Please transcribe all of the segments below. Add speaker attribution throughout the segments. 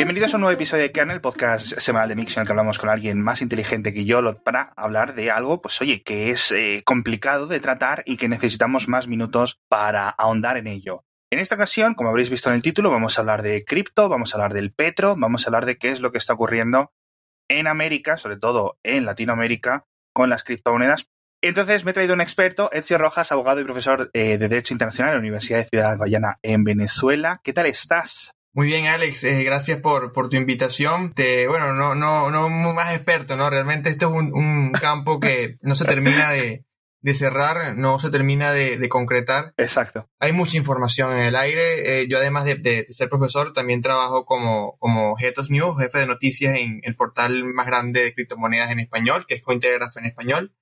Speaker 1: Bienvenidos a un nuevo episodio de Kernel, podcast semanal de Mix en el que hablamos con alguien más inteligente que yo para hablar de algo, pues oye, que es eh, complicado de tratar y que necesitamos más minutos para ahondar en ello. En esta ocasión, como habréis visto en el título, vamos a hablar de cripto, vamos a hablar del petro, vamos a hablar de qué es lo que está ocurriendo en América, sobre todo en Latinoamérica, con las criptomonedas. Entonces me he traído un experto, Ezio Rojas, abogado y profesor eh, de Derecho Internacional en la Universidad de Ciudad Guayana en Venezuela. ¿Qué tal estás?
Speaker 2: Muy bien, Alex, eh, gracias por, por tu invitación. Te, bueno, no, no, no más experto, ¿no? Realmente este es un, campo que no se termina de, cerrar, no se termina de, concretar.
Speaker 1: Exacto.
Speaker 2: Hay mucha información en el aire. Eh, yo, además de, ser profesor, también trabajo como, como of News, jefe de noticias en el portal más grande de criptomonedas en español, que es Cointelegraph en español.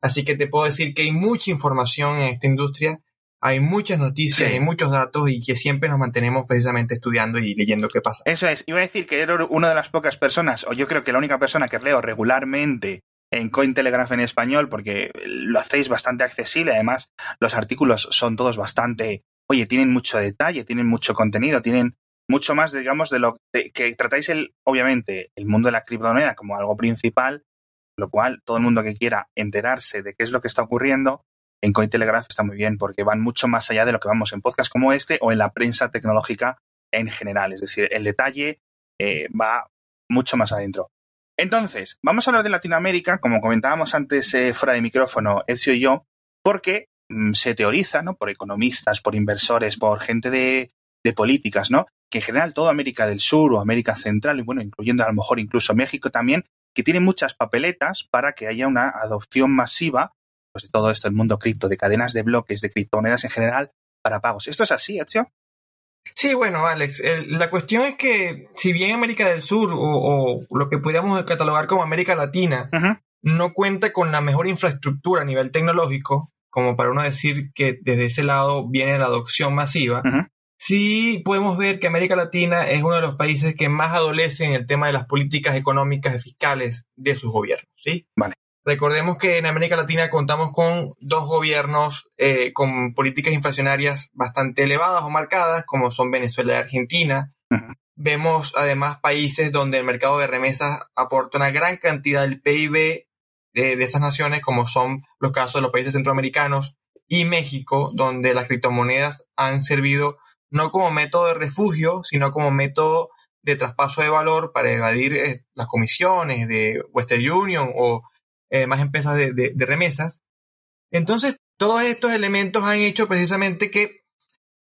Speaker 2: Así que te puedo decir que hay mucha información en esta industria hay muchas noticias, hay muchos datos y que siempre nos mantenemos precisamente estudiando y leyendo qué pasa.
Speaker 1: Eso es. Iba a decir que era una de las pocas personas, o yo creo que la única persona que leo regularmente en Cointelegraph en español, porque lo hacéis bastante accesible. Además, los artículos son todos bastante. Oye, tienen mucho detalle, tienen mucho contenido, tienen mucho más, digamos, de lo que tratáis, el, obviamente, el mundo de la criptomoneda como algo principal, lo cual todo el mundo que quiera enterarse de qué es lo que está ocurriendo, en Cointelegraph está muy bien porque van mucho más allá de lo que vamos en podcast como este o en la prensa tecnológica en general. Es decir, el detalle eh, va mucho más adentro. Entonces, vamos a hablar de Latinoamérica, como comentábamos antes eh, fuera de micrófono, Ezio y yo, porque mm, se teoriza, ¿no? Por economistas, por inversores, por gente de, de políticas, ¿no? Que en general toda América del Sur o América Central, y bueno, incluyendo a lo mejor incluso México también, que tiene muchas papeletas para que haya una adopción masiva pues, de todo esto, el mundo cripto, de cadenas de bloques, de criptomonedas en general, para pagos. ¿Esto es así, Ezio?
Speaker 2: Sí, bueno, Alex, la cuestión es que si bien América del Sur o, lo que podríamos catalogar como América Latina no cuenta con la mejor infraestructura a nivel tecnológico, como para uno decir que desde ese lado viene la adopción masiva, sí podemos ver que América Latina es uno de los países que más adolece en el tema de las políticas económicas y fiscales de sus gobiernos, ¿sí?
Speaker 1: Vale.
Speaker 2: Recordemos que en América Latina contamos con dos gobiernos eh, con políticas inflacionarias bastante elevadas o marcadas, como son Venezuela y Argentina. Vemos además países donde el mercado de remesas aporta una gran cantidad del PIB de, de esas naciones, como son los casos de los países centroamericanos y México, donde las criptomonedas han servido no como método de refugio, sino como método de traspaso de valor para evadir eh, las comisiones de Western Union o eh, más empresas de, remesas. Entonces, todos estos elementos han hecho precisamente que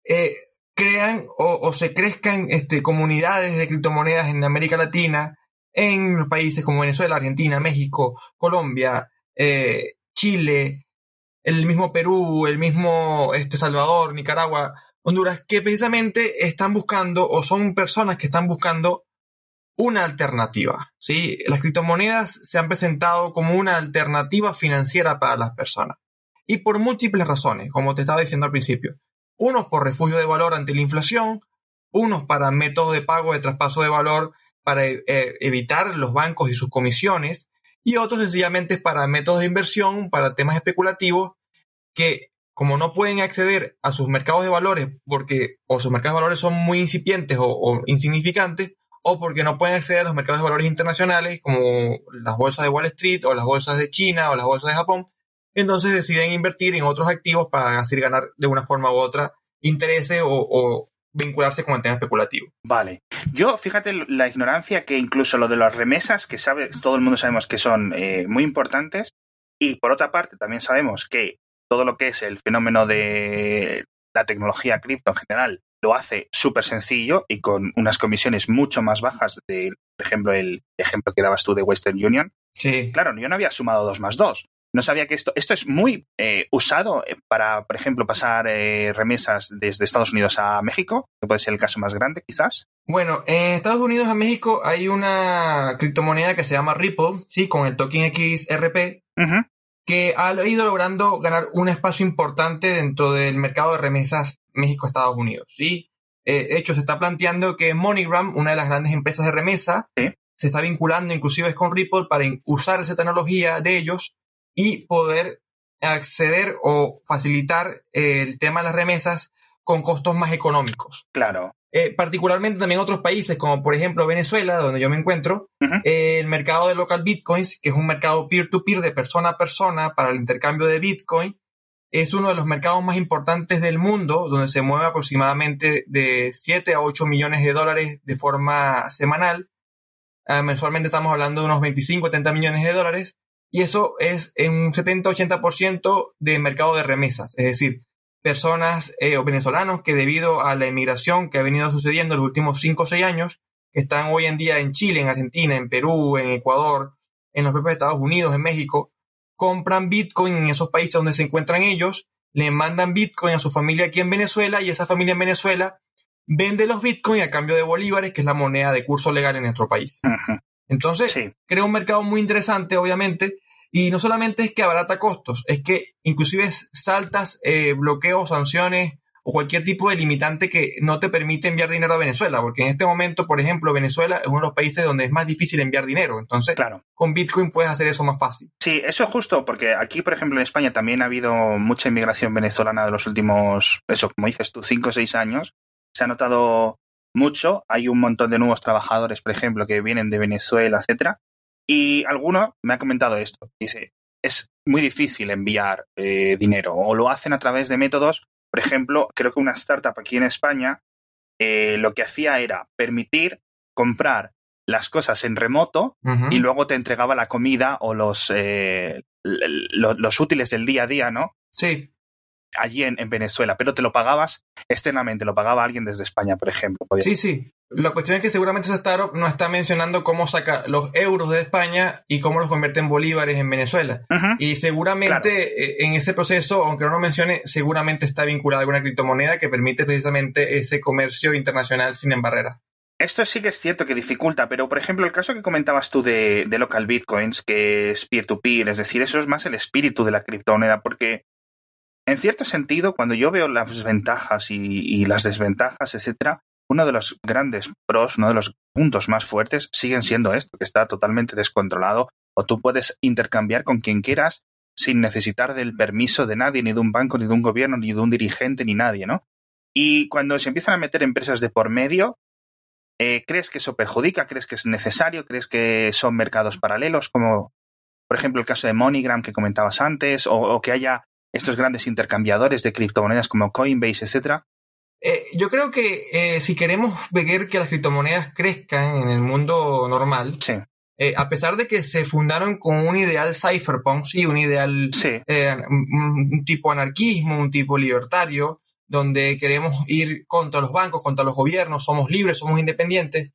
Speaker 2: eh, crean o, se crezcan este, comunidades de criptomonedas en América Latina, en países como Venezuela, Argentina, México, Colombia, eh, Chile, el mismo Perú, el mismo este, Salvador, Nicaragua, Honduras, que precisamente están buscando o son personas que están buscando una alternativa. ¿sí? Las criptomonedas se han presentado como una alternativa financiera para las personas. Y por múltiples razones, como te estaba diciendo al principio. Unos por refugio de valor ante la inflación, unos para métodos de pago de traspaso de valor para eh, evitar los bancos y sus comisiones, y otros sencillamente para métodos de inversión, para temas especulativos, que como no pueden acceder a sus mercados de valores porque o sus mercados de valores son muy incipientes o insignificantes, o porque no pueden acceder a los mercados de valores internacionales como las bolsas de Wall Street o las bolsas de China o las bolsas de Japón, entonces deciden invertir en otros activos para así ganar de una forma u otra intereses o, vincularse con el tema especulativo.
Speaker 1: Vale. Yo, fíjate la ignorancia que incluso lo de las remesas, que sabe, todo el mundo sabemos que son eh, muy importantes, y por otra parte también sabemos que todo lo que es el fenómeno de la tecnología cripto en general lo hace súper sencillo y con unas comisiones mucho más bajas de, por ejemplo, el ejemplo que dabas tú de Western Union.
Speaker 2: Sí.
Speaker 1: Claro, yo no había sumado dos más dos. No sabía que esto, esto es muy eh, usado eh, para, por ejemplo, pasar eh, remesas desde Estados Unidos a México, que puede ser el caso más grande, quizás.
Speaker 2: Bueno, en Estados Unidos a México hay una criptomoneda que se llama Ripple, sí, con el token XRP, que ha ido logrando ganar un espacio importante dentro del mercado de remesas México-Estados Unidos. ¿sí? Eh, de hecho, se está planteando que MoneyGram, una de las grandes empresas de remesa, se está vinculando inclusive con Ripple para usar esa tecnología de ellos y poder acceder o facilitar el tema de las remesas con costos más económicos.
Speaker 1: Claro.
Speaker 2: Eh, particularmente también otros países, como por ejemplo Venezuela, donde yo me encuentro, eh, el mercado de local bitcoins, que es un mercado peer-to-peer de persona a persona para el intercambio de bitcoin, es uno de los mercados más importantes del mundo, donde se mueve aproximadamente de 7 a 8 millones de dólares de forma semanal. Ah, mensualmente estamos hablando de unos 25 a 30 millones de dólares. Y eso es en un 70-80% de mercado de remesas. Es decir, personas eh, o venezolanos que debido a la inmigración que ha venido sucediendo en los últimos 5 o 6 años, que están hoy en día en Chile, en Argentina, en Perú, en Ecuador, en los propios Estados Unidos, en México, compran Bitcoin en esos países donde se encuentran ellos, le mandan Bitcoin a su familia aquí en Venezuela y esa familia en Venezuela vende los Bitcoin a cambio de bolívares, que es la moneda de curso legal en nuestro país. Entonces, crea un mercado muy interesante, obviamente, y no solamente es que abarata costos, es que inclusive saltas eh, bloqueos, sanciones o cualquier tipo de limitante que no te permite enviar dinero a Venezuela, porque en este momento, por ejemplo, Venezuela es uno de los países donde es más difícil enviar dinero. Entonces,
Speaker 1: claro.
Speaker 2: con Bitcoin puedes hacer eso más fácil.
Speaker 1: Sí, eso es justo, porque aquí, por ejemplo, en España también ha habido mucha inmigración venezolana de los últimos, eso, como dices tú, cinco o seis años. Se ha notado mucho. Hay un montón de nuevos trabajadores, por ejemplo, que vienen de Venezuela, etcétera. Y alguno me ha comentado esto. Dice, es muy difícil enviar eh, dinero o lo hacen a través de métodos por ejemplo, creo que una startup aquí en España eh, lo que hacía era permitir comprar las cosas en remoto y luego te entregaba la comida o los, eh, los útiles del día a día, ¿no?
Speaker 2: Sí
Speaker 1: allí en, Venezuela, pero te lo pagabas externamente, lo pagaba alguien desde España, por ejemplo.
Speaker 2: Sí, sí. La cuestión es que seguramente esa startup no está mencionando cómo saca los euros de España y cómo los convierte en bolívares en Venezuela. Y seguramente eh, en ese proceso, aunque no lo mencione, seguramente está vinculada con una criptomoneda que permite precisamente ese comercio internacional sin barreras.
Speaker 1: Esto sí que es cierto que dificulta, pero por ejemplo, el caso que comentabas tú de, de local bitcoins, que es peer to -peer, es decir, eso es más el espíritu de la criptomoneda, porque en cierto sentido, cuando yo veo las ventajas y, las desventajas, etcétera, uno de los grandes pros, uno de los puntos más fuertes siguen siendo esto, que está totalmente descontrolado o tú puedes intercambiar con quien quieras sin necesitar del permiso de nadie, ni de un banco, ni de un gobierno, ni de un dirigente, ni nadie, ¿no? Y cuando se empiezan a meter empresas de por medio, eh, ¿crees que eso perjudica? ¿Crees que es necesario? ¿Crees que son mercados paralelos? Como, por ejemplo, el caso de MoneyGram que comentabas antes, o que haya estos grandes intercambiadores de criptomonedas como Coinbase, etcétera?
Speaker 2: Eh, yo creo que eh, si queremos ver que las criptomonedas crezcan en el mundo normal, eh, a pesar de que se fundaron con un ideal cypherpunk, sí, un ideal, un, tipo anarquismo, un tipo libertario, donde queremos ir contra los bancos, contra los gobiernos, somos libres, somos independientes.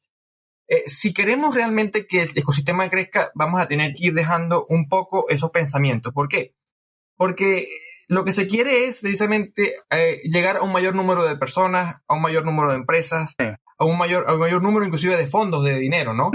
Speaker 2: si queremos realmente que el ecosistema crezca, vamos a tener que ir dejando un poco esos pensamientos. ¿Por qué? Porque lo que se quiere es precisamente eh, llegar a un mayor número de personas, a un mayor número de empresas, a, un mayor, a un mayor número inclusive de fondos de dinero, ¿no?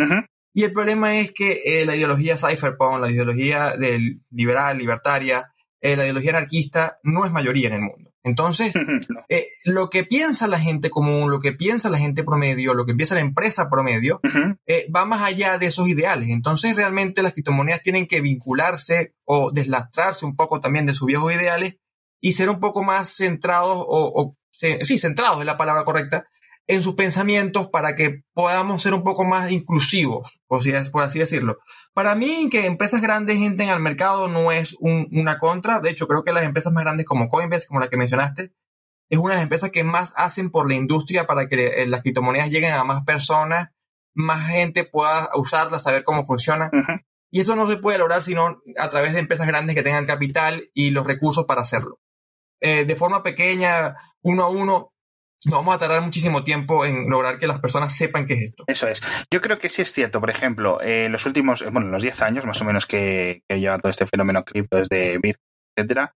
Speaker 2: Y el problema es que eh, la ideología cypherpunk, la ideología del liberal, libertaria, eh, la ideología anarquista no es mayoría en el mundo. Entonces, eh, lo que piensa la gente común, lo que piensa la gente promedio, lo que piensa la empresa promedio, eh, va más allá de esos ideales. Entonces, realmente las criptomonedas tienen que vincularse o deslastrarse un poco también de sus viejos ideales y ser un poco más centrados o, o sí, centrados es la palabra correcta, en sus pensamientos para que podamos ser un poco más inclusivos, por así decirlo. Para mí, que empresas grandes entren al mercado no es una contra. De hecho, creo que las empresas más grandes como Coinbase, como la que mencionaste, es una de las empresas que más hacen por la industria para que eh, las criptomonedas lleguen a más personas, más gente pueda usarlas, saber cómo funciona. Y eso no se puede lograr sino a través de empresas grandes que tengan capital y los recursos para hacerlo. Eh, de forma pequeña, uno a uno, no vamos a tardar muchísimo tiempo en lograr que las personas sepan qué es esto.
Speaker 1: Eso es. Yo creo que sí es cierto. Por ejemplo, en eh, los últimos, eh, bueno, los 10 años más o menos que, que lleva todo este fenómeno cripto desde Bitcoin, etcétera,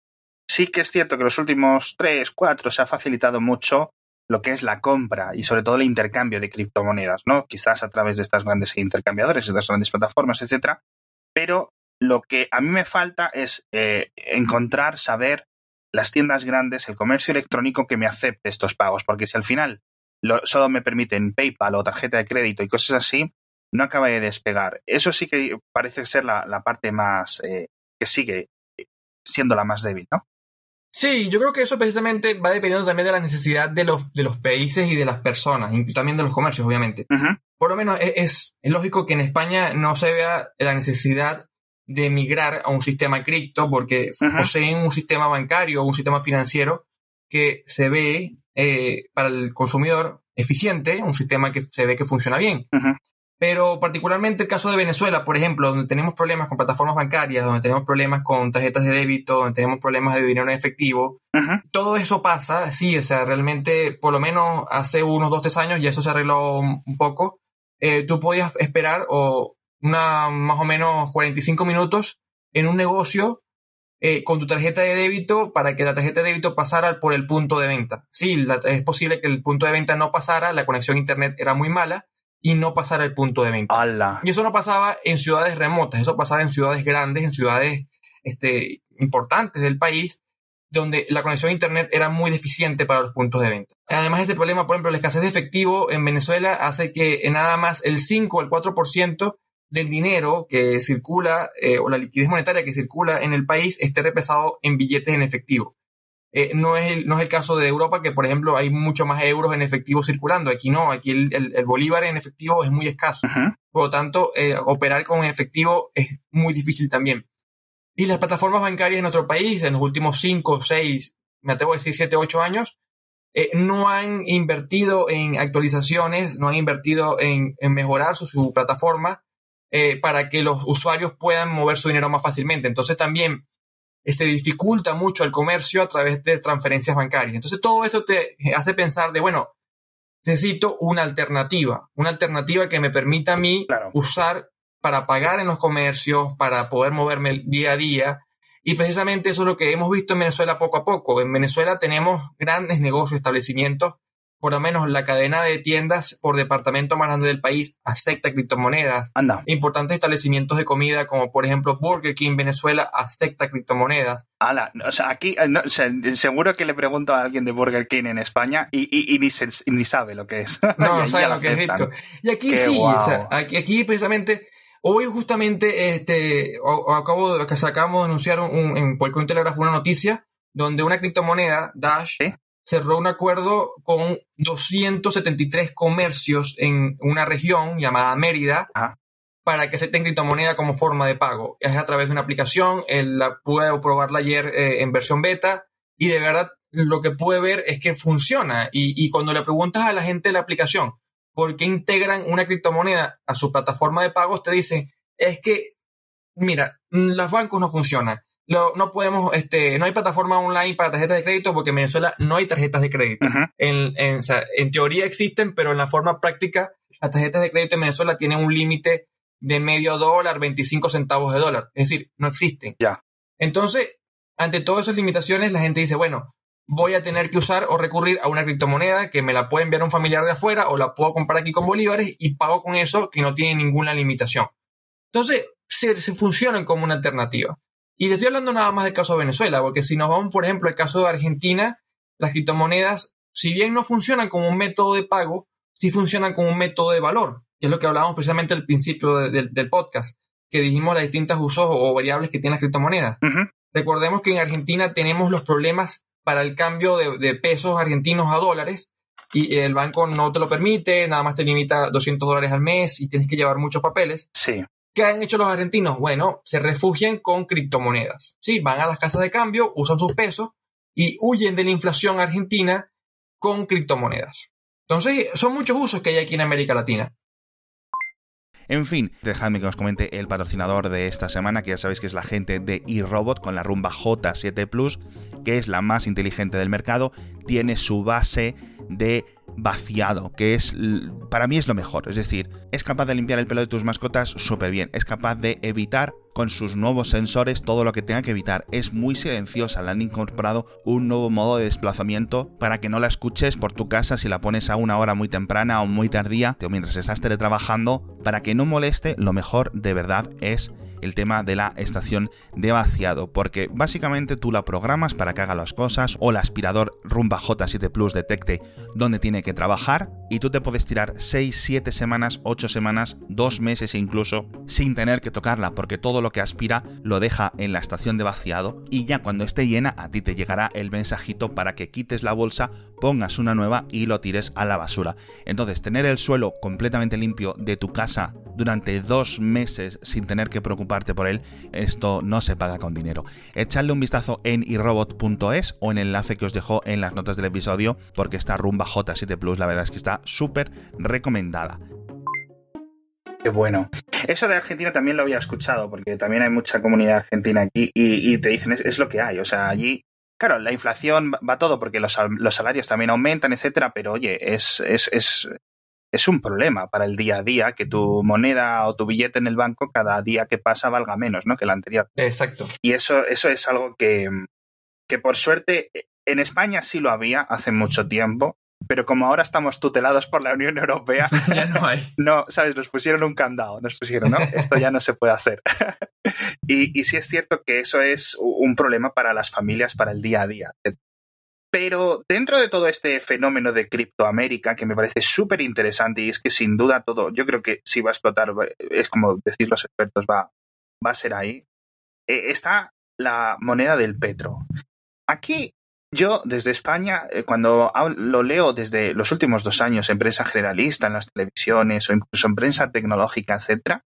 Speaker 1: sí que es cierto que los últimos 3, 4 se ha facilitado mucho lo que es la compra y sobre todo el intercambio de criptomonedas, ¿no? Quizás a través de estas grandes intercambiadores, estas grandes plataformas, etcétera. Pero lo que a mí me falta es eh, encontrar, saber las tiendas grandes, el comercio electrónico que me acepte estos pagos, porque si al final solo me permiten PayPal o tarjeta de crédito y cosas así, no acaba de despegar. Eso sí que parece ser la, parte más eh, que sigue siendo la más débil, ¿no?
Speaker 2: Sí, yo creo que eso precisamente va dependiendo también de la necesidad de los, de los países y de las personas, y también de los comercios, obviamente. Por lo menos e, es, es, lógico que en España no se vea la necesidad de migrar a un sistema cripto porque poseen un sistema bancario o un sistema financiero que se ve eh, para el consumidor eficiente, un sistema que se ve que funciona bien. Pero particularmente el caso de Venezuela, por ejemplo, donde tenemos problemas con plataformas bancarias, donde tenemos problemas con tarjetas de débito, donde tenemos problemas de dinero en efectivo, todo eso pasa, sí, o sea, realmente por lo menos hace unos dos, tres años ya eso se arregló un poco. Eh, tú podías esperar o una más o menos 45 minutos en un negocio eh, con tu tarjeta de débito para que la tarjeta de débito pasara por el punto de venta. Sí, es posible que el punto de venta no pasara, la conexión a internet era muy mala y no pasara el punto de venta. Y eso no pasaba en ciudades remotas, eso pasaba en ciudades grandes, en ciudades este, importantes del país, donde la conexión a internet era muy deficiente para los puntos de venta. Además, ese problema, por ejemplo, la escasez de efectivo en Venezuela hace que nada más el 5 o el 4% del dinero que circula eh, o la liquidez monetaria que circula en el país esté repesado en billetes en efectivo. Eh, no, es el, no es el caso de Europa, que por ejemplo hay mucho más euros en efectivo circulando. Aquí no, aquí el, el, bolívar en efectivo es muy escaso. Por lo tanto, eh, operar con efectivo es muy difícil también. Y las plataformas bancarias en nuestro país, en los últimos 5, 6, me atrevo a decir 7, 8 años, no han invertido en actualizaciones, no han invertido en, en mejorar su, su plataforma eh, para que los usuarios puedan mover su dinero más fácilmente. Entonces también se este, dificulta mucho el comercio a través de transferencias bancarias. Entonces todo esto te hace pensar de, bueno, necesito una alternativa, una alternativa que me permita a mí usar para pagar en los comercios, para poder moverme día a día. Y precisamente eso es lo que hemos visto en Venezuela poco a poco. En Venezuela tenemos grandes negocios, establecimientos por lo menos la cadena de tiendas por departamento más grande del país acepta criptomonedas.
Speaker 1: Anda.
Speaker 2: Importantes establecimientos de comida como por ejemplo Burger King Venezuela acepta criptomonedas.
Speaker 1: Ala, o sea, aquí eh, seguro que le pregunto a alguien de Burger King en España y, ni, ni, sabe lo que es.
Speaker 2: No, no sabe lo que es Bitcoin. Y aquí sí, o sea, aquí, aquí, precisamente Hoy justamente este, acabo de, que sacamos de anunciar un, en Puerto Telegraph una noticia donde una criptomoneda, Dash, cerró un acuerdo con 273 comercios en una región llamada Mérida para que acepten criptomoneda como forma de pago. Es a través de una aplicación, él la pude probarla ayer eh, en versión beta y de verdad lo que pude ver es que funciona. Y, y cuando le preguntas a la gente de la aplicación por qué integran una criptomoneda a su plataforma de pagos, te dicen, es que, mira, los bancos no funcionan no podemos, este, no hay plataforma online para tarjetas de crédito porque en Venezuela no hay tarjetas de crédito. en, en, teoría existen, pero en la forma práctica, las tarjetas de crédito en Venezuela tienen un límite de medio dólar, 25 centavos de dólar. Es decir, no existen.
Speaker 1: Ya.
Speaker 2: Entonces, ante todas esas limitaciones, la gente dice, bueno, voy a tener que usar o recurrir a una criptomoneda que me la puede enviar un familiar de afuera o la puedo comprar aquí con bolívares y pago con eso que no tiene ninguna limitación. Entonces, se, se funcionan como una alternativa. Y te estoy hablando nada más del caso de Venezuela, porque si nos vamos, por ejemplo, al caso de Argentina, las criptomonedas, si bien no funcionan como un método de pago, sí funcionan como un método de valor, que es lo que hablábamos precisamente al principio del podcast, que dijimos las distintas usos o variables que tienen las criptomonedas. Recordemos que en Argentina tenemos los problemas para el cambio de, de, pesos argentinos a dólares y el banco no te lo permite, nada más te limita 200 dólares al mes y tienes que llevar muchos papeles.
Speaker 1: Sí.
Speaker 2: ¿Qué han hecho los argentinos? Bueno, se refugian con criptomonedas. Sí, van a las casas de cambio, usan sus pesos y huyen de la inflación argentina con criptomonedas. Entonces, son muchos usos que hay aquí en América Latina.
Speaker 1: En fin, dejadme que os comente el patrocinador de esta semana, que ya sabéis que es la gente de eRobot con la rumba J7 Plus, que es la más inteligente del mercado, tiene su base de vaciado, que es para mí es lo mejor. Es decir, es capaz de limpiar el pelo de tus mascotas súper bien, es capaz de evitar con sus nuevos sensores todo lo que tenga que evitar. Es muy silenciosa, le han incorporado un nuevo modo de desplazamiento para que no la escuches por tu casa si la pones a una hora muy temprana o muy tardía o mientras estás teletrabajando, para que no moleste, lo mejor de verdad es el tema de la estación de vaciado, porque básicamente tú la programas para que haga las cosas o el aspirador Rumba J7 Plus detecte dónde tiene que trabajar y tú te puedes tirar 6, 7 semanas, 8 semanas, 2 meses incluso, sin tener que tocarla, porque todo lo que aspira lo deja en la estación de vaciado y ya cuando esté llena a ti te llegará el mensajito para que quites la bolsa, pongas una nueva y lo tires a la basura. Entonces, tener el suelo completamente limpio de tu casa durante dos meses sin tener que preocuparte por él, esto no se paga con dinero. Echadle un vistazo en irobot.es o en el enlace que os dejo en las notas del episodio, porque esta rumba J7 Plus la verdad es que está súper recomendada. Qué bueno. Eso de Argentina también lo había escuchado, porque también hay mucha comunidad argentina aquí y, te dicen es, lo que hay. O sea, allí, claro, la inflación va todo porque los, salarios también aumentan, etcétera, pero oye, es, es, es un problema para el día a día que tu moneda o tu billete en el banco cada día que pasa valga menos, ¿no? Que el anterior.
Speaker 2: Exacto.
Speaker 1: Y eso, eso es algo que, que por suerte en España sí lo había hace mucho tiempo, pero como ahora estamos tutelados por la Unión Europea,
Speaker 2: ya no hay.
Speaker 1: No, ¿sabes? Nos pusieron un candado, nos pusieron, ¿no? Esto ya no se puede hacer. y, y sí es cierto que eso es un problema para las familias, para el día a día. Pero dentro de todo este fenómeno de criptoamérica, que me parece súper interesante y es que sin duda todo, yo creo que si va a explotar, es como decir los expertos, va, va a ser ahí, eh, está la moneda del petro. Aquí yo desde España, eh, cuando lo leo desde los últimos dos años en prensa generalista, en las televisiones o incluso en prensa tecnológica, etcétera,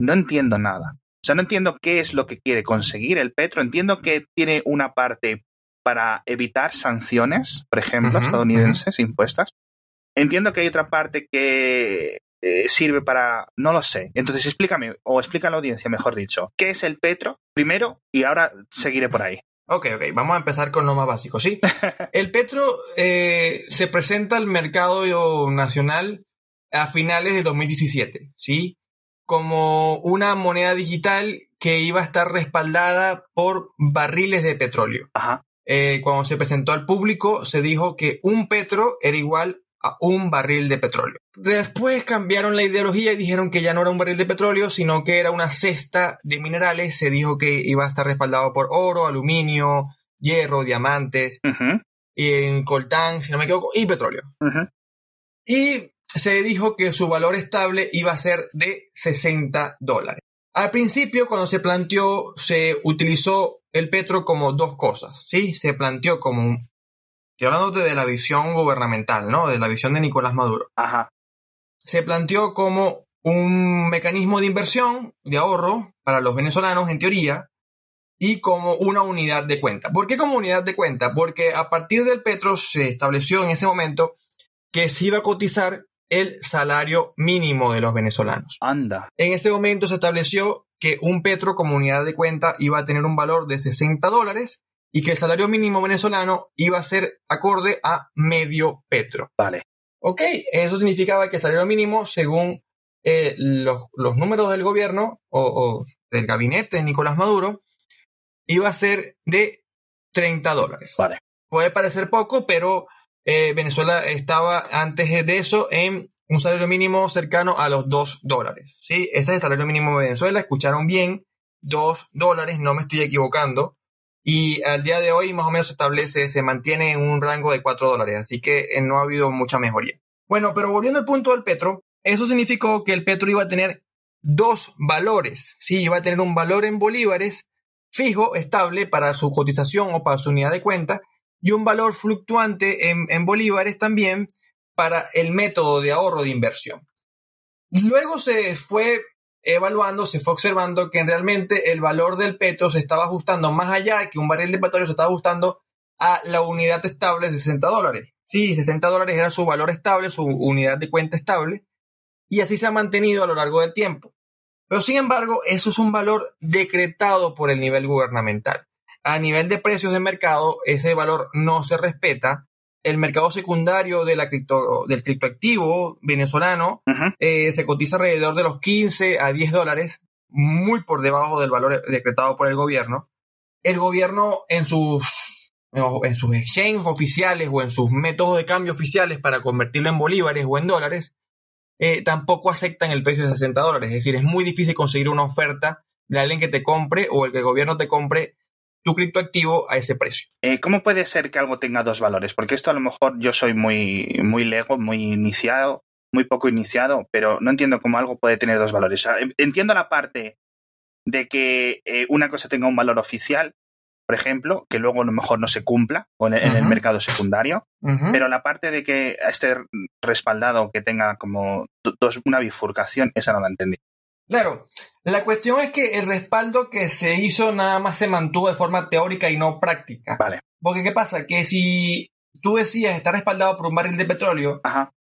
Speaker 1: no entiendo nada. O sea, no entiendo qué es lo que quiere conseguir el petro. Entiendo que tiene una parte para evitar sanciones, por ejemplo, estadounidenses impuestas. Entiendo que hay otra parte que eh, sirve para... No lo sé. Entonces explícame, o explica a la audiencia, mejor dicho, ¿qué es el petro primero? Y ahora seguiré por ahí.
Speaker 2: Ok, ok, vamos a empezar con lo más básico, ¿sí? el petro eh, se presenta al mercado nacional a finales de 2017, ¿sí? Como una moneda digital que iba a estar respaldada por barriles de petróleo.
Speaker 1: Ajá.
Speaker 2: Eh, cuando se presentó al público, se dijo que un petro era igual a un barril de petróleo. Después cambiaron la ideología y dijeron que ya no era un barril de petróleo, sino que era una cesta de minerales. Se dijo que iba a estar respaldado por oro, aluminio, hierro, diamantes, y en coltán, si no me equivoco, y petróleo. Y se dijo que su valor estable iba a ser de 60 dólares. Al principio, cuando se planteó, se utilizó el petro como dos cosas, ¿sí? Se planteó como un... Estoy hablando de la visión gubernamental, ¿no? De la visión de Nicolás Maduro.
Speaker 1: Ajá.
Speaker 2: Se planteó como un mecanismo de inversión, de ahorro para los venezolanos, en teoría, y como una unidad de cuenta. ¿Por qué como unidad de cuenta? Porque a partir del petro se estableció en ese momento que se iba a cotizar el salario mínimo de los venezolanos.
Speaker 1: Anda.
Speaker 2: En ese momento se estableció que un petro como unidad de cuenta iba a tener un valor de 60 dólares y que el salario mínimo venezolano iba a ser acorde a medio petro.
Speaker 1: Vale.
Speaker 2: Ok, eso significaba que el salario mínimo, según eh, los, números del gobierno o, del gabinete de Nicolás Maduro, iba a ser de 30 dólares.
Speaker 1: Vale.
Speaker 2: Puede parecer poco, pero eh, Venezuela estaba antes de eso en un salario mínimo cercano a los 2 dólares. ¿sí? Ese es el salario mínimo de Venezuela. Escucharon bien, 2 dólares, no me estoy equivocando. Y al día de hoy más o menos se establece, se mantiene en un rango de 4 dólares. Así que eh, no ha habido mucha mejoría. Bueno, pero volviendo al punto del petro, eso significó que el petro iba a tener dos valores. ¿sí? Iba a tener un valor en bolívares fijo, estable para su cotización o para su unidad de cuenta y un valor fluctuante en, bolívares también para el método de ahorro de inversión. Luego se fue evaluando, se fue observando que realmente el valor del petro se estaba ajustando más allá que un barril de petróleo se estaba ajustando a la unidad estable de 60 dólares. Sí, 60 dólares era su valor estable, su unidad de cuenta estable, y así se ha mantenido a lo largo del tiempo. Pero sin embargo, eso es un valor decretado por el nivel gubernamental a nivel de precios de mercado, ese valor no se respeta. El mercado secundario de la cripto, del criptoactivo venezolano eh, se cotiza alrededor de los 15 a 10 dólares, muy por debajo del valor decretado por el gobierno. El gobierno en sus, en sus exchanges oficiales o en sus métodos de cambio oficiales para convertirlo en bolívares o en dólares, eh, tampoco aceptan el precio de 60 dólares. Es decir, es muy difícil conseguir una oferta de alguien que te compre o el que el gobierno te compre tu criptoactivo a ese precio.
Speaker 1: Eh, ¿Cómo puede ser que algo tenga dos valores? Porque esto a lo mejor yo soy muy, muy lego, muy iniciado muy poco iniciado, pero no entiendo cómo algo puede tener dos valores. entiendo la parte de que eh, una cosa tenga un valor oficial, por ejemplo, que luego a lo mejor no se cumpla en, el mercado secundario, pero la parte de que esté respaldado, que tenga como dos, una bifurcación, esa no la entendí.
Speaker 2: Claro, la cuestión es que el respaldo que se hizo nada más se mantuvo de forma teórica y no práctica.
Speaker 1: Vale.
Speaker 2: Porque ¿qué pasa? Que si tú decías estar respaldado por un barril de petróleo,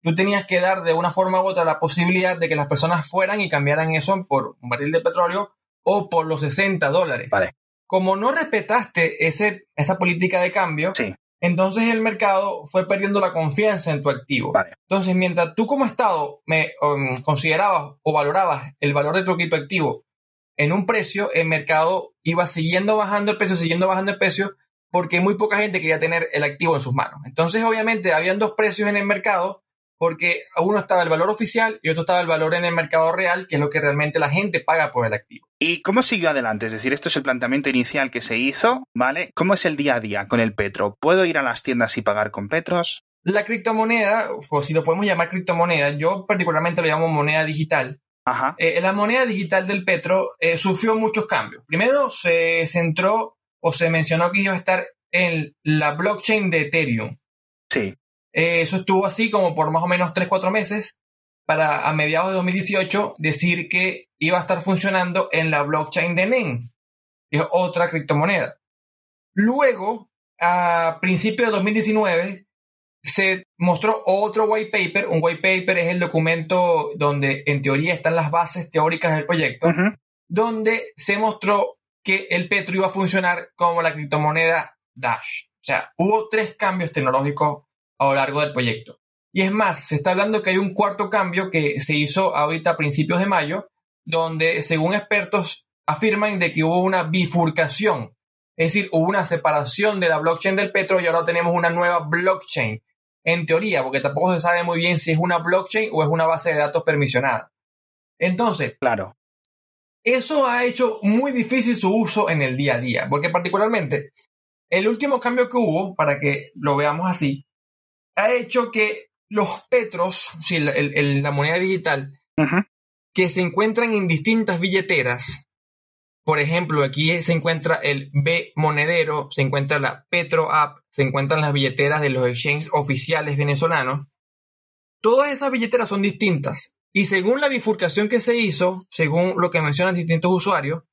Speaker 2: tú tenías que dar de una forma u otra la posibilidad de que las personas fueran y cambiaran eso por un barril de petróleo o por los 60 dólares.
Speaker 1: Vale.
Speaker 2: Como no respetaste ese, esa política de cambio, entonces el mercado fue perdiendo la confianza en tu activo. Entonces, mientras tú como Estado me um, considerabas o valorabas el valor de tu activo en un precio, el mercado iba siguiendo bajando el precio, siguiendo bajando el precio, porque muy poca gente quería tener el activo en sus manos. Entonces, obviamente, habían dos precios en el mercado, porque uno estaba el valor oficial y otro estaba el valor en el mercado real, que es lo que realmente la gente paga por el activo.
Speaker 1: ¿Y cómo siguió adelante? Es decir, esto es el planteamiento inicial que se hizo, ¿vale? ¿Cómo es el día a día con el Petro? ¿Puedo ir a las tiendas y pagar con Petros?
Speaker 2: La criptomoneda, o si lo podemos llamar criptomoneda, yo particularmente lo llamo moneda digital.
Speaker 1: Ajá.
Speaker 2: Eh, la moneda digital del Petro eh, sufrió muchos cambios. Primero se centró o se mencionó que iba a estar en la blockchain de Ethereum.
Speaker 1: Sí.
Speaker 2: Eh, eso estuvo así como por más o menos 3-4 meses para a mediados de 2018 decir que iba a estar funcionando en la blockchain de NEN, que es otra criptomoneda. Luego, a principios de 2019, se mostró otro white paper. Un white paper es el documento donde en teoría están las bases teóricas del proyecto, donde se mostró que el Petro iba a funcionar como la criptomoneda Dash. O sea, hubo tres cambios tecnológicos a lo largo del proyecto. Y es más, se está hablando que hay un cuarto cambio que se hizo ahorita a principios de mayo, donde según expertos afirman de que hubo una bifurcación. Es decir, hubo una separación de la blockchain del Petro y ahora tenemos una nueva blockchain. En teoría, porque tampoco se sabe muy bien si es una blockchain o es una base de datos permisionada. Entonces,
Speaker 1: claro.
Speaker 2: Eso ha hecho muy difícil su uso en el día a día, porque particularmente el último cambio que hubo, para que lo veamos así, ha hecho que los petros, si la moneda digital, que se encuentran en distintas billeteras, por ejemplo, aquí se encuentra el B monedero, se encuentra la Petro App, se encuentran las billeteras de los exchanges oficiales venezolanos. Todas esas billeteras son distintas. Y según la bifurcación que se hizo, según lo que mencionan distintos usuarios,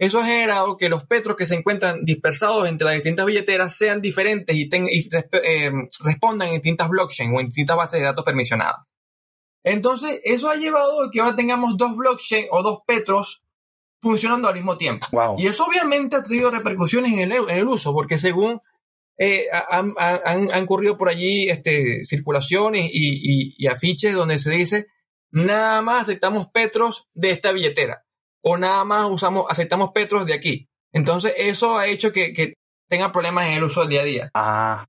Speaker 2: eso ha generado que los petros que se encuentran dispersados entre las distintas billeteras sean diferentes y, eh, respondan en distintas blockchains o en distintas bases de datos permisionadas. Entonces, eso ha llevado a que ahora tengamos dos blockchains o dos petros funcionando al mismo tiempo. Y eso obviamente ha traído repercusiones en el, uso, porque según eh, han, han, ocurrido por allí este, circulaciones y, y afiches donde se dice, nada más aceptamos petros de esta billetera o nada más usamos, aceptamos petros de aquí. Entonces, eso ha hecho que, tenga problemas en el uso del día a día.
Speaker 1: Ah.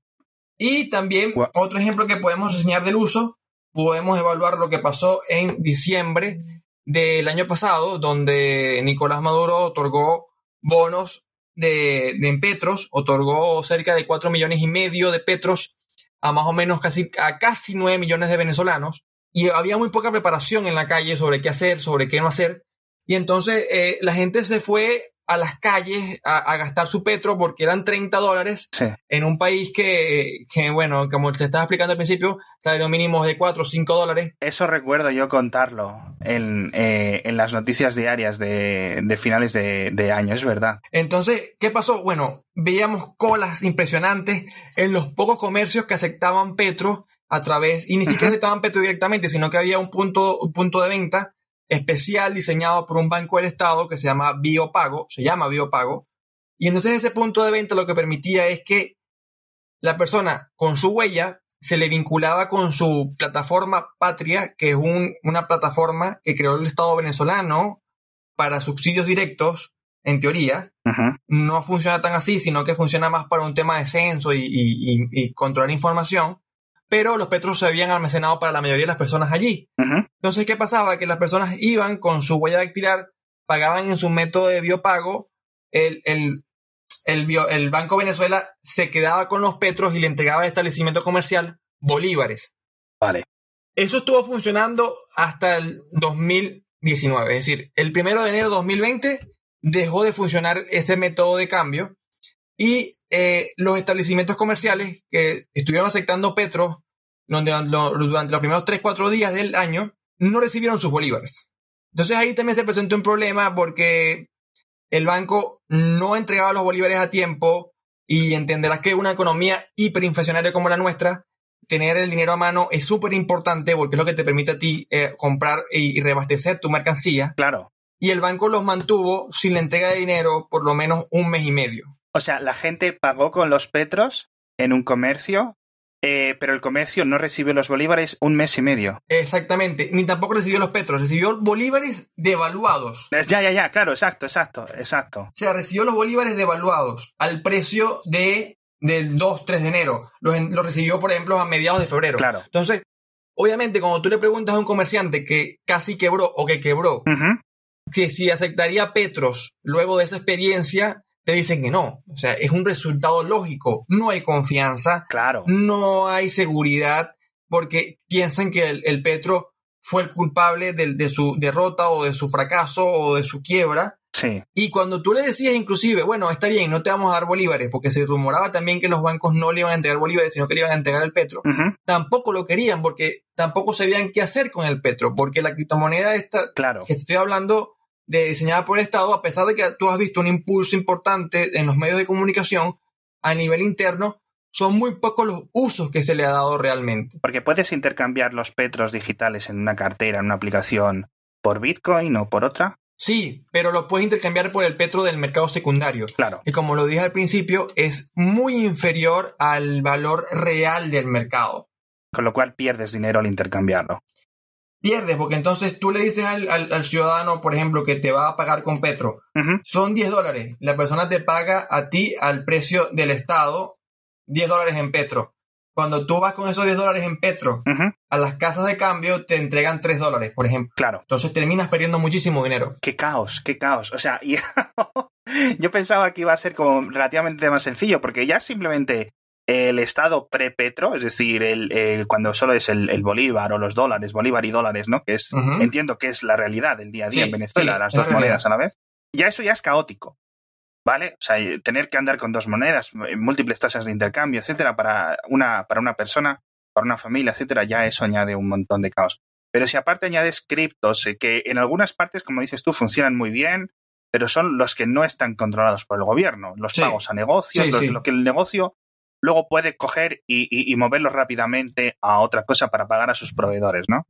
Speaker 2: Y también, otro ejemplo que podemos enseñar del uso, podemos evaluar lo que pasó en diciembre del año pasado, donde Nicolás Maduro otorgó bonos de, de petros, otorgó cerca de 4 millones y medio de petros a más o menos casi, a casi 9 millones de venezolanos. Y había muy poca preparación en la calle sobre qué hacer, sobre qué no hacer. Y entonces eh, la gente se fue a las calles a, gastar su petro porque eran 30 dólares en un país que, bueno, como te estaba explicando al principio, salario mínimo de 4 o 5 dólares.
Speaker 1: Eso recuerdo yo contarlo en, eh, las noticias diarias de, finales de, año, es verdad.
Speaker 2: Entonces, ¿qué pasó? Bueno, veíamos colas impresionantes en los pocos comercios que aceptaban petro a través, y ni siquiera aceptaban petro directamente, sino que había un punto, un punto de venta especial diseñado por un banco del Estado que se llama Biopago, se llama Biopago, y entonces ese punto de venta lo que permitía es que la persona con su huella se le vinculaba con su plataforma Patria, que es una plataforma que creó el Estado venezolano para subsidios directos, en teoría. No funciona tan así, sino que funciona más para un tema de censo y, y controlar información pero los petros se habían almacenado para la mayoría de las personas allí. Entonces, ¿qué pasaba? Que las personas iban con su huella dactilar, pagaban en su método de biopago, el, el, el, Banco Venezuela se quedaba con los petros y le entregaba al establecimiento comercial bolívares.
Speaker 1: Vale.
Speaker 2: Eso estuvo funcionando hasta el 2019, es decir, el primero de enero de 2020 dejó de funcionar ese método de cambio y eh, los establecimientos comerciales que estuvieron aceptando Petro donde, durante los primeros 3-4 días del año no recibieron sus bolívares. Entonces ahí también se presentó un problema porque el banco no entregaba los bolívares a tiempo y entenderás que una economía hiperinflacionaria como la nuestra, tener el dinero a mano es súper importante porque es lo que te permite a ti eh, comprar y, reabastecer tu mercancía.
Speaker 1: Claro.
Speaker 2: Y el banco los mantuvo sin la entrega de dinero por lo menos un mes y medio.
Speaker 1: O sea, la gente pagó con los petros en un comercio eh, pero el comercio no recibió los bolívares un mes y medio.
Speaker 2: Exactamente, ni tampoco recibió los petros, recibió bolívares devaluados.
Speaker 1: Ya, ya, ya, claro, exacto, exacto, exacto. O
Speaker 2: sea, recibió los bolívares devaluados al precio de del 2, 3 de enero. Los, recibió, por ejemplo, a mediados de febrero.
Speaker 1: Claro.
Speaker 2: Entonces, obviamente, cuando tú le preguntas a un comerciante que casi quebró o que quebró, si, si aceptaría Petros luego de esa experiencia, te dicen que no. O sea, es un resultado lógico. No hay confianza.
Speaker 1: Claro.
Speaker 2: No hay seguridad porque piensan que el, Petro fue el culpable de, su derrota o de su fracaso o de su quiebra.
Speaker 1: Sí.
Speaker 2: Y cuando tú le decías inclusive, bueno, está bien, no te vamos a dar bolívares, porque se rumoraba también que los bancos no le iban a entregar bolívares, sino que le iban a entregar el petro, tampoco lo querían porque tampoco sabían qué hacer con el petro, porque la criptomoneda esta
Speaker 1: claro.
Speaker 2: que te estoy hablando diseñada por el Estado, a pesar de que tú has visto un impulso importante en los medios de comunicación a nivel interno, son muy pocos los usos que se le ha dado realmente.
Speaker 1: Porque puedes intercambiar los petros digitales en una cartera, en una aplicación, por Bitcoin o por otra.
Speaker 2: Sí, pero lo puedes intercambiar por el petro del mercado secundario.
Speaker 1: Claro.
Speaker 2: Y como lo dije al principio, es muy inferior al valor real del mercado.
Speaker 1: Con lo cual pierdes dinero al intercambiarlo
Speaker 2: pierdes, porque entonces tú le dices al, ciudadano, por ejemplo, que te va a pagar con Petro, son 10 dólares, la persona te paga a ti al precio del Estado 10 dólares en Petro. Cuando tú vas con esos 10 dólares en Petro a las casas de cambio, te entregan 3 dólares, por ejemplo.
Speaker 1: Claro.
Speaker 2: Entonces terminas perdiendo muchísimo dinero.
Speaker 1: Qué caos, qué caos. O sea, yo pensaba que iba a ser como relativamente más sencillo, porque ya simplemente el estado pre-petro, es decir, el, cuando solo es el, bolívar o los dólares, bolívar y dólares, ¿no? Que es, entiendo que es la realidad del día a día en Venezuela, las dos monedas a la vez. Ya eso ya es caótico, ¿vale? O sea, tener que andar con dos monedas, múltiples tasas de intercambio, etcétera, para una, para una persona, para una familia, etcétera, ya eso añade un montón de caos. Pero si aparte añades criptos, eh, que en algunas partes, como dices tú, funcionan muy bien, pero son los que no están controlados por el gobierno, los pagos a negocios, lo que el negocio luego puede coger y, moverlo rápidamente a otra cosa para pagar a sus proveedores, ¿no?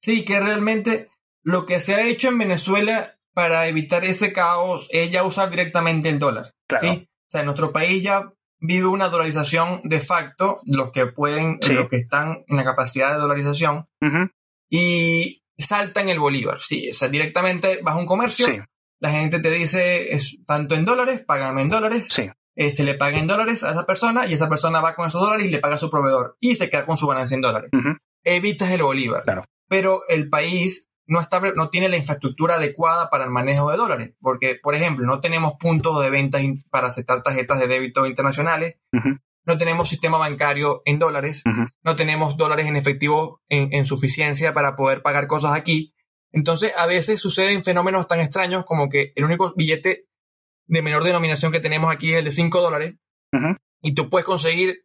Speaker 2: Sí, que realmente lo que se ha hecho en Venezuela para evitar ese caos es ya usar directamente el dólar.
Speaker 1: Claro.
Speaker 2: O sea, en nuestro país ya vive una dolarización de facto, los que pueden, los que están en la capacidad de dolarización, y saltan el bolívar. Sí, o sea, directamente vas a un comercio, la gente te dice es tanto en dólares, págame en dólares.
Speaker 1: Sí.
Speaker 2: Eh, se le paga en dólares a esa persona y esa persona va con esos dólares y le paga a su proveedor y se queda con su ganancia en dólares. Evitas el bolívar.
Speaker 1: Claro.
Speaker 2: Pero el país no, está, no tiene la infraestructura adecuada para el manejo de dólares, porque, por ejemplo, no tenemos puntos de venta para aceptar tarjetas de débito internacionales, no tenemos sistema bancario en dólares, no tenemos dólares en efectivo en, en suficiencia para poder pagar cosas aquí. Entonces, a veces suceden fenómenos tan extraños como que el único billete de menor denominación que tenemos aquí es el de 5 dólares. Y tú puedes conseguir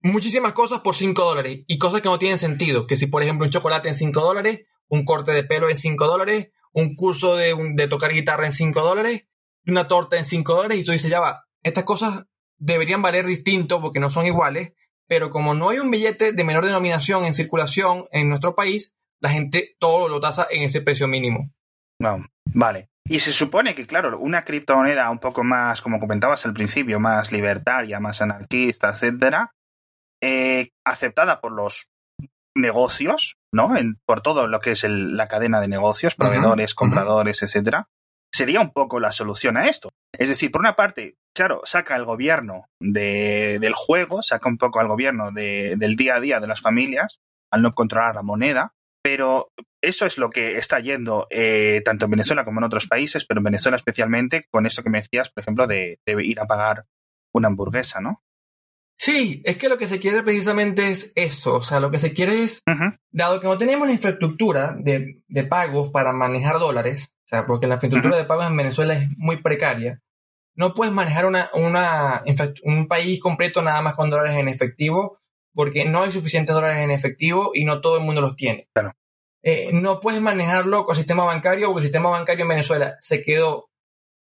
Speaker 2: muchísimas cosas por 5 dólares y cosas que no tienen sentido. Que si, por ejemplo, un chocolate en 5 dólares, un corte de pelo en 5 dólares, un curso de, de tocar guitarra en 5 dólares, una torta en 5 dólares, y tú dices, ya va, estas cosas deberían valer distinto porque no son iguales, pero como no hay un billete de menor denominación en circulación en nuestro país, la gente todo lo tasa en ese precio mínimo.
Speaker 1: No, vale. Y se supone que, claro, una criptomoneda un poco más, como comentabas al principio, más libertaria, más anarquista, etcétera, eh, aceptada por los negocios, ¿no? En, por todo lo que es la cadena de negocios, proveedores, compradores, etcétera, sería un poco la solución a esto. Es decir, por una parte, claro, saca el gobierno del juego, saca un poco al gobierno del día a día de las familias, al no controlar la moneda, pero eso es lo que está yendo eh, tanto en Venezuela como en otros países, pero en Venezuela especialmente con eso que me decías, por ejemplo, de, ir a pagar una hamburguesa, ¿no?
Speaker 2: Sí, es que lo que se quiere precisamente es eso. O sea, lo que se quiere es, dado que no tenemos la infraestructura de, de, pagos para manejar dólares, o sea, porque la infraestructura de pagos en Venezuela es muy precaria, no puedes manejar una, una, un país completo nada más con dólares en efectivo, porque no hay suficientes dólares en efectivo y no todo el mundo los tiene.
Speaker 1: Claro.
Speaker 2: Eh, no puedes manejarlo con el sistema bancario, porque el sistema bancario en Venezuela se quedó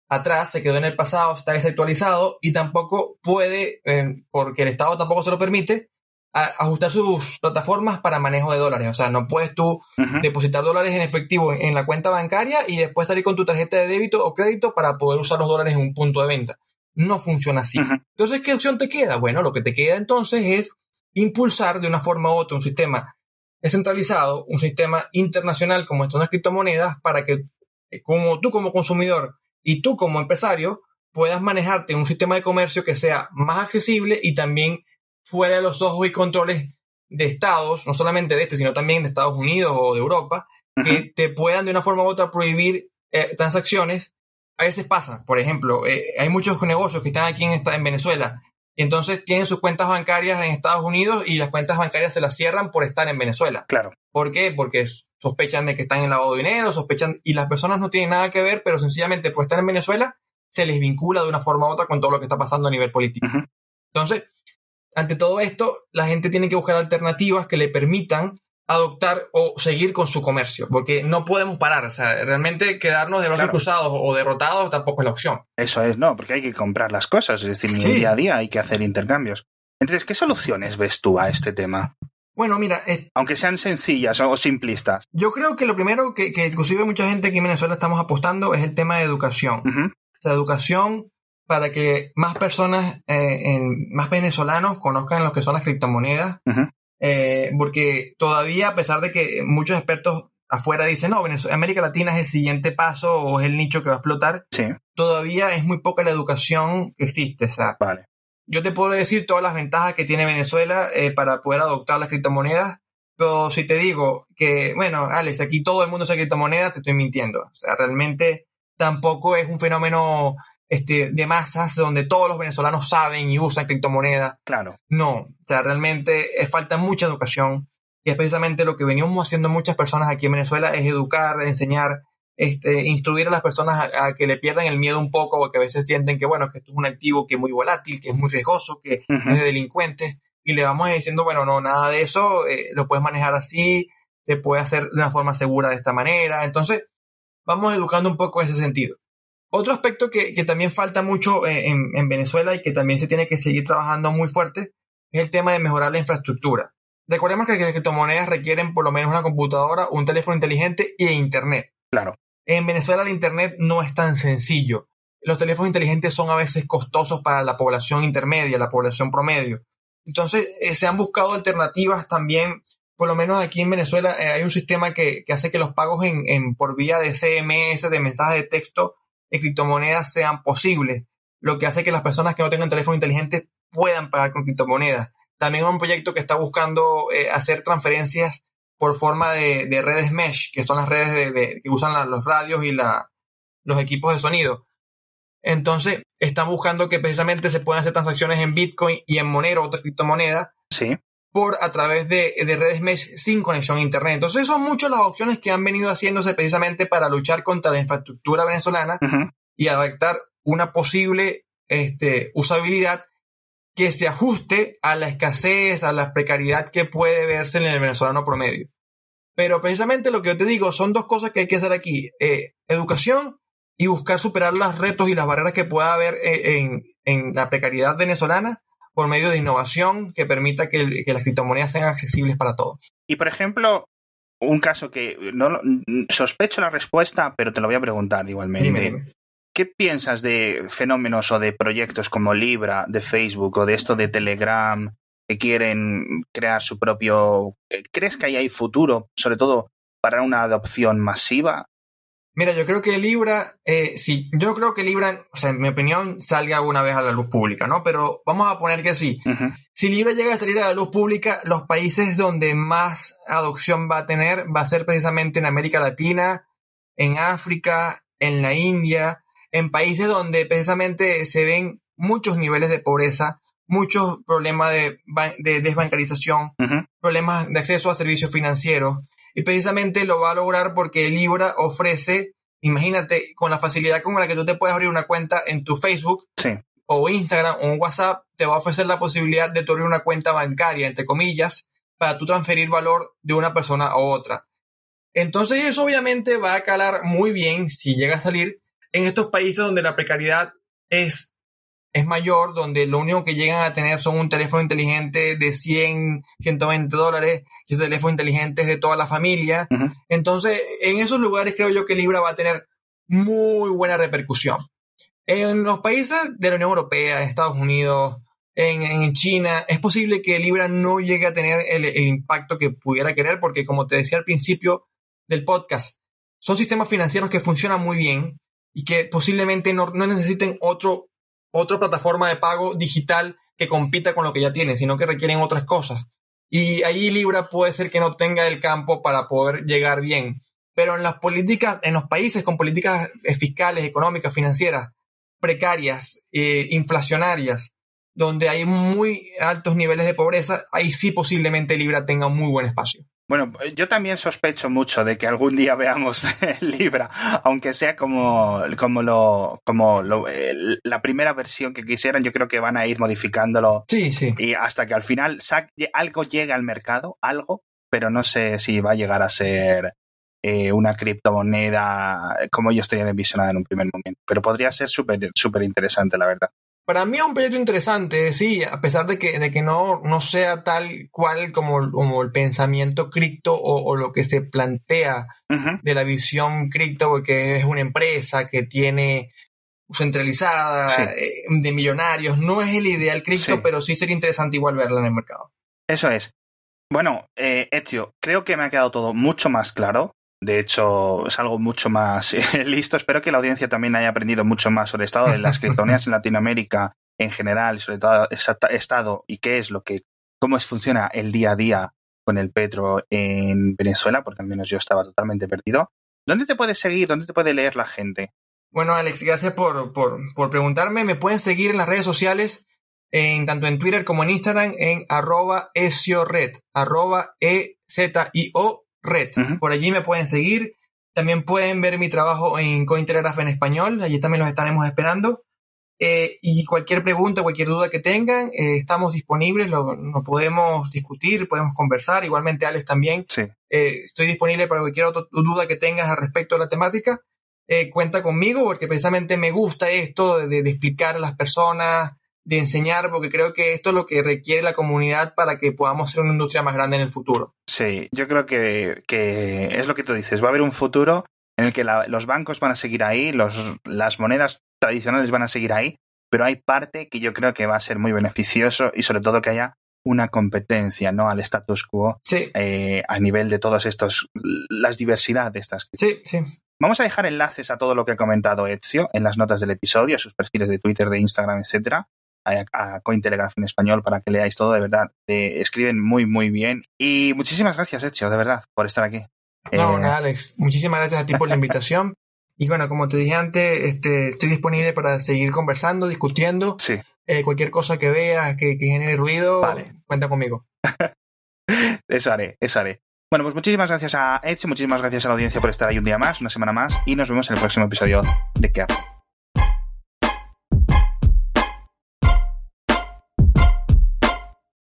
Speaker 2: atrás, se quedó en el pasado, está desactualizado y tampoco puede, eh, porque el Estado tampoco se lo permite, ajustar sus plataformas para manejo de dólares. O sea, no puedes tú depositar dólares en efectivo en la cuenta bancaria y después salir con tu tarjeta de débito o crédito para poder usar los dólares en un punto de venta. No funciona así. Entonces, ¿qué opción te queda? Bueno, lo que te queda entonces es impulsar de una forma u otra un sistema descentralizado, un sistema internacional como estas criptomonedas para que eh, como tú como consumidor y tú como empresario puedas manejarte un sistema de comercio que sea más accesible y también fuera de los ojos y controles de estados, no solamente de este, sino también de Estados Unidos o de Europa, que te puedan de una forma u otra prohibir eh, transacciones. A veces pasa, por ejemplo, eh, hay muchos negocios que están aquí en, en Venezuela y entonces tienen sus cuentas bancarias en Estados Unidos y las cuentas bancarias se las cierran por estar en Venezuela.
Speaker 1: Claro.
Speaker 2: ¿Por qué? Porque sospechan de que están en lavado de dinero, sospechan y las personas no tienen nada que ver, pero sencillamente por estar en Venezuela se les vincula de una forma u otra con todo lo que está pasando a nivel político. Entonces, ante todo esto, la gente tiene que buscar alternativas que le permitan adoptar o seguir con su comercio, porque no podemos parar, o sea, realmente quedarnos de brazos cruzados o derrotados tampoco es la opción.
Speaker 1: Eso es, no, porque hay que comprar las cosas, es decir, en día a día hay que hacer intercambios. Entonces, ¿qué soluciones ves tú a este tema?
Speaker 2: Bueno, mira,
Speaker 1: aunque sean sencillas o simplistas.
Speaker 2: Yo creo que lo primero que, que, inclusive mucha gente aquí en Venezuela estamos apostando es el tema de educación. O sea, educación para que más personas, eh, en, más venezolanos conozcan lo que son las criptomonedas, eh, porque todavía, a pesar de que muchos expertos afuera dicen, no, América Latina es el siguiente paso o es el nicho que va a explotar, todavía es muy poca la educación que existe. O sea,
Speaker 1: vale.
Speaker 2: Yo te puedo decir todas las ventajas que tiene Venezuela eh, para poder adoptar las criptomonedas, pero si te digo que, bueno, Alex, aquí todo el mundo usa criptomonedas, te estoy mintiendo. O sea, realmente tampoco es un fenómeno este, de masas donde todos los venezolanos saben y usan criptomonedas.
Speaker 1: Claro.
Speaker 2: No, o sea, realmente falta mucha educación y es precisamente lo que venimos haciendo muchas personas aquí en Venezuela, es educar, enseñar, este, instruir a las personas a, que le pierdan el miedo un poco o que a veces sienten que, bueno, que esto es un activo que es muy volátil, que es muy riesgoso, que es de delincuentes y le vamos diciendo, bueno, no, nada de eso, eh, lo puedes manejar así, se puede hacer de una forma segura de esta manera. Entonces, vamos educando un poco ese sentido. Otro aspecto que, también falta mucho eh, en, Venezuela y que también se tiene que seguir trabajando muy fuerte es el tema de mejorar la infraestructura. Recordemos que las criptomonedas requieren por lo menos una computadora, un teléfono inteligente y Internet.
Speaker 1: Claro.
Speaker 2: En Venezuela el Internet no es tan sencillo. Los teléfonos inteligentes son a veces costosos para la población intermedia, la población promedio. Entonces, eh, se han buscado alternativas también, por lo menos aquí en Venezuela eh, hay un sistema que, hace que los pagos en, por vía de CMS, de mensajes de texto, de criptomonedas sean posibles, lo que hace que las personas que no tengan teléfono inteligente puedan pagar con criptomonedas. También un proyecto que está buscando eh, hacer transferencias por forma de, redes mesh, que son las redes de, que usan los radios y los equipos de sonido. Entonces, están buscando que precisamente se puedan hacer transacciones en Bitcoin y en Monero, otra criptomoneda,
Speaker 1: sí.
Speaker 2: Por a través de, redes mesh sin conexión a Internet. Entonces, son muchas las opciones que han venido haciéndose precisamente para luchar contra la infraestructura venezolana y adaptar una posible este, usabilidad que se ajuste a la escasez, a la precariedad que puede verse en el venezolano promedio. Pero precisamente lo que yo te digo son dos cosas que hay que hacer aquí. Eh, educación y buscar superar los retos y las barreras que pueda haber eh, en, en, la precariedad venezolana por medio de innovación que permita que, que, las criptomonedas sean accesibles para todos.
Speaker 1: Y por ejemplo, un caso que no sospecho la respuesta, pero te lo voy a preguntar igualmente. ¿Qué piensas de fenómenos o de proyectos como Libra, de Facebook o de esto de Telegram que quieren crear su propio... Eh, ¿Crees que ahí hay futuro, sobre todo para una adopción masiva?
Speaker 2: Mira, yo creo que Libra, eh, sí, yo creo que Libra, o sea, en mi opinión, salga alguna vez a la luz pública, ¿no? Pero vamos a poner que sí. Si Libra llega a salir a la luz pública, los países donde más adopción va a tener va a ser precisamente en América Latina, en África, en la India, en países donde precisamente se ven muchos niveles de pobreza, muchos problemas de, de desbancarización, problemas de acceso a servicios financieros. Y precisamente lo va a lograr porque Libra ofrece, imagínate, con la facilidad con la que tú te puedes abrir una cuenta en tu Facebook o Instagram o un WhatsApp, te va a ofrecer la posibilidad de abrir una cuenta bancaria, entre comillas, para tú transferir valor de una persona a otra. Entonces eso obviamente va a calar muy bien si llega a salir en estos países donde la precariedad es, es mayor, donde lo único que llegan a tener son un teléfono inteligente de 100, 120 dólares, y ese teléfono inteligente es de toda la familia. Entonces, en esos lugares creo yo que Libra va a tener muy buena repercusión. En los países de la Unión Europea, Estados Unidos, en, China, es posible que Libra no llegue a tener el, el impacto que pudiera querer, porque como te decía al principio, del podcast. Son sistemas financieros que funcionan muy bien y que posiblemente no, necesiten otro, otra plataforma de pago digital que compita con lo que ya tienen, sino que requieren otras cosas. Y ahí Libra puede ser que no tenga el campo para poder llegar bien. Pero en las políticas, en los países con políticas fiscales, económicas, financieras, precarias, eh, inflacionarias, donde hay muy altos niveles de pobreza, ahí sí posiblemente Libra tenga un muy buen espacio.
Speaker 1: Bueno, yo también sospecho mucho de que algún día veamos Libra, aunque sea como, como, lo, como lo, la primera versión que quisieran, yo creo que van a ir modificándolo.
Speaker 2: Sí, sí.
Speaker 1: Y hasta que al final algo llegue al mercado, algo, pero no sé si va a llegar a ser eh, una criptomoneda como ellos tenían envisionada en un primer momento. Pero podría ser súper súper interesante, la verdad.
Speaker 2: Para mí es un proyecto interesante, sí, a pesar de que, de que no, no sea tal cual como, como el pensamiento cripto o, lo que se plantea de la visión cripto, porque es una empresa que tiene centralizada, eh, de millonarios. No es el ideal cripto, pero sí sería interesante igual verla en el mercado.
Speaker 1: Eso es. Bueno, eh, Ezio, creo que me ha quedado todo mucho más claro. De hecho, es algo mucho más listo. Espero que la audiencia también haya aprendido mucho más sobre el estado de las criptomonedas en Latinoamérica en general, sobre todo estado y qué es lo que, cómo funciona el día a día con el petro en Venezuela, porque al menos yo estaba totalmente perdido. ¿Dónde te puedes seguir? ¿Dónde te puede leer la gente?
Speaker 2: Bueno, Alex, gracias por, por, por preguntarme. Me pueden seguir en las redes sociales, en, tanto en Twitter como en Instagram, en arroba esiored, arroba E-Z-I-O Red. Por allí me pueden seguir. También pueden ver mi trabajo en Cointelegraph en español. Allí también los estaremos esperando. Eh, y cualquier pregunta, cualquier duda que tengan, eh, estamos disponibles, lo, podemos discutir, podemos conversar. Igualmente, Alex también.
Speaker 1: Sí.
Speaker 2: Eh, estoy disponible para cualquier otra duda que tengas al respecto de la temática. cuenta conmigo porque precisamente me gusta esto de, de, explicar a las personas, de enseñar, porque creo que esto es lo que requiere la comunidad para que podamos ser una industria más grande en el futuro.
Speaker 1: Sí, yo creo que, es lo que tú dices. Va a haber un futuro en el que los bancos van a seguir ahí, los, las monedas tradicionales van a seguir ahí, pero hay parte que yo creo que va a ser muy beneficioso y sobre todo que haya una competencia no al status quo eh, a nivel de todos estos las diversidad de estas
Speaker 2: sí sí
Speaker 1: vamos a dejar enlaces a todo lo que ha comentado Ezio en las notas del episodio a sus perfiles de Twitter de Instagram etcétera a, Cointelegraph en español para que leáis todo, de verdad. escriben muy, muy bien. Y muchísimas gracias, Hecho, de verdad, por estar aquí.
Speaker 2: No, eh, Alex, muchísimas gracias a ti por la invitación. Y bueno, como te dije antes, este, estoy disponible para seguir conversando, discutiendo.
Speaker 1: Sí.
Speaker 2: Eh, cualquier cosa que veas que, genere ruido, cuenta conmigo.
Speaker 1: eso haré, eso haré. Bueno, pues muchísimas gracias a Edge, muchísimas gracias a la audiencia por estar ahí un día más, una semana más, y nos vemos en el próximo episodio de ¿Qué